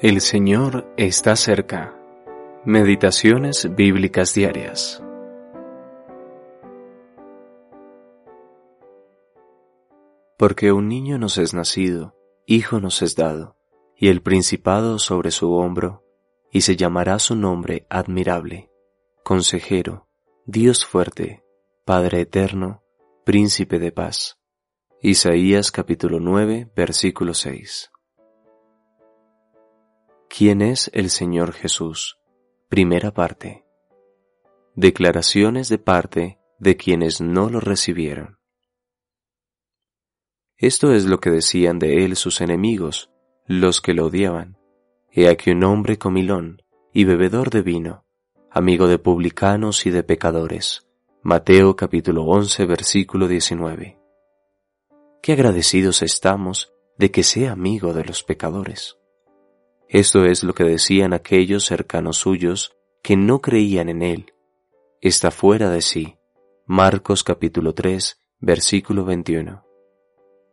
El Señor está cerca. Meditaciones bíblicas diarias. Porque un niño nos es nacido, hijo nos es dado, y el principado sobre su hombro, y se llamará su nombre admirable, consejero, Dios fuerte, Padre eterno, príncipe de paz. Isaías capítulo 9, versículo 6. ¿Quién es el Señor Jesús? Primera parte. Declaraciones de parte de quienes no lo recibieron. Esto es lo que decían de él sus enemigos, los que lo odiaban. He aquí un hombre comilón y bebedor de vino, amigo de publicanos y de pecadores. Mateo capítulo 11 versículo 19. Qué agradecidos estamos de que sea amigo de los pecadores. Esto es lo que decían aquellos cercanos suyos que no creían en él. Está fuera de sí. Marcos capítulo 3, versículo 21.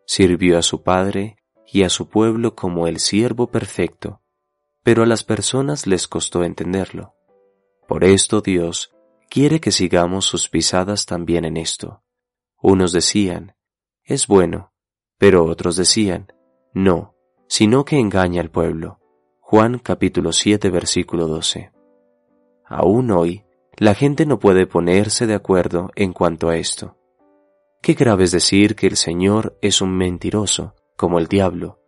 Sirvió a su Padre y a su pueblo como el siervo perfecto, pero a las personas les costó entenderlo. Por esto Dios quiere que sigamos sus pisadas también en esto. Unos decían, es bueno, pero otros decían, no, sino que engaña al pueblo. Juan capítulo 7 versículo 12. Aún hoy, la gente no puede ponerse de acuerdo en cuanto a esto. Qué grave es decir que el Señor es un mentiroso, como el diablo,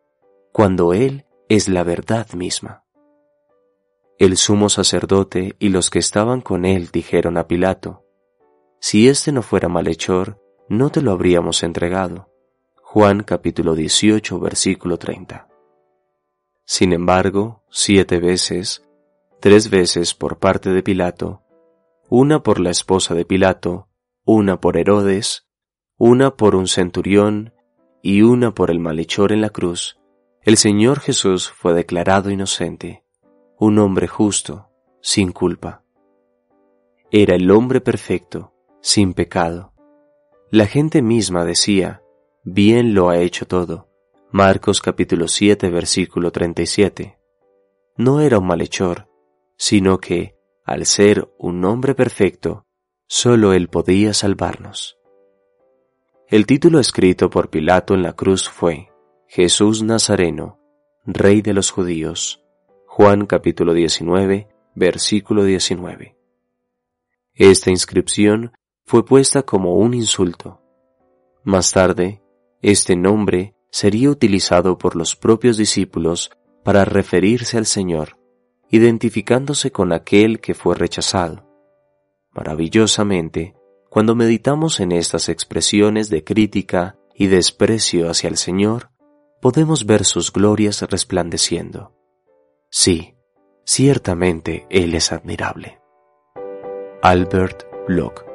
cuando Él es la verdad misma. El sumo sacerdote y los que estaban con él dijeron a Pilato, Si éste no fuera malhechor, no te lo habríamos entregado. Juan capítulo 18 versículo 30. Sin embargo, siete veces, tres veces por parte de Pilato, una por la esposa de Pilato, una por Herodes, una por un centurión y una por el malhechor en la cruz, el Señor Jesús fue declarado inocente, un hombre justo, sin culpa. Era el hombre perfecto, sin pecado. La gente misma decía, bien lo ha hecho todo Marcos capítulo 7 versículo 37. No era un malhechor, sino que, al ser un hombre perfecto, solo él podía salvarnos. El título escrito por Pilato en la cruz fue Jesús Nazareno, Rey de los Judíos. Juan capítulo 19, versículo 19. Esta inscripción fue puesta como un insulto. Más tarde, este nombre sería utilizado por los propios discípulos para referirse al Señor, identificándose con aquel que fue rechazado. Maravillosamente, cuando meditamos en estas expresiones de crítica y desprecio hacia el Señor, podemos ver sus glorias resplandeciendo. Sí, ciertamente Él es admirable. Albert Bloch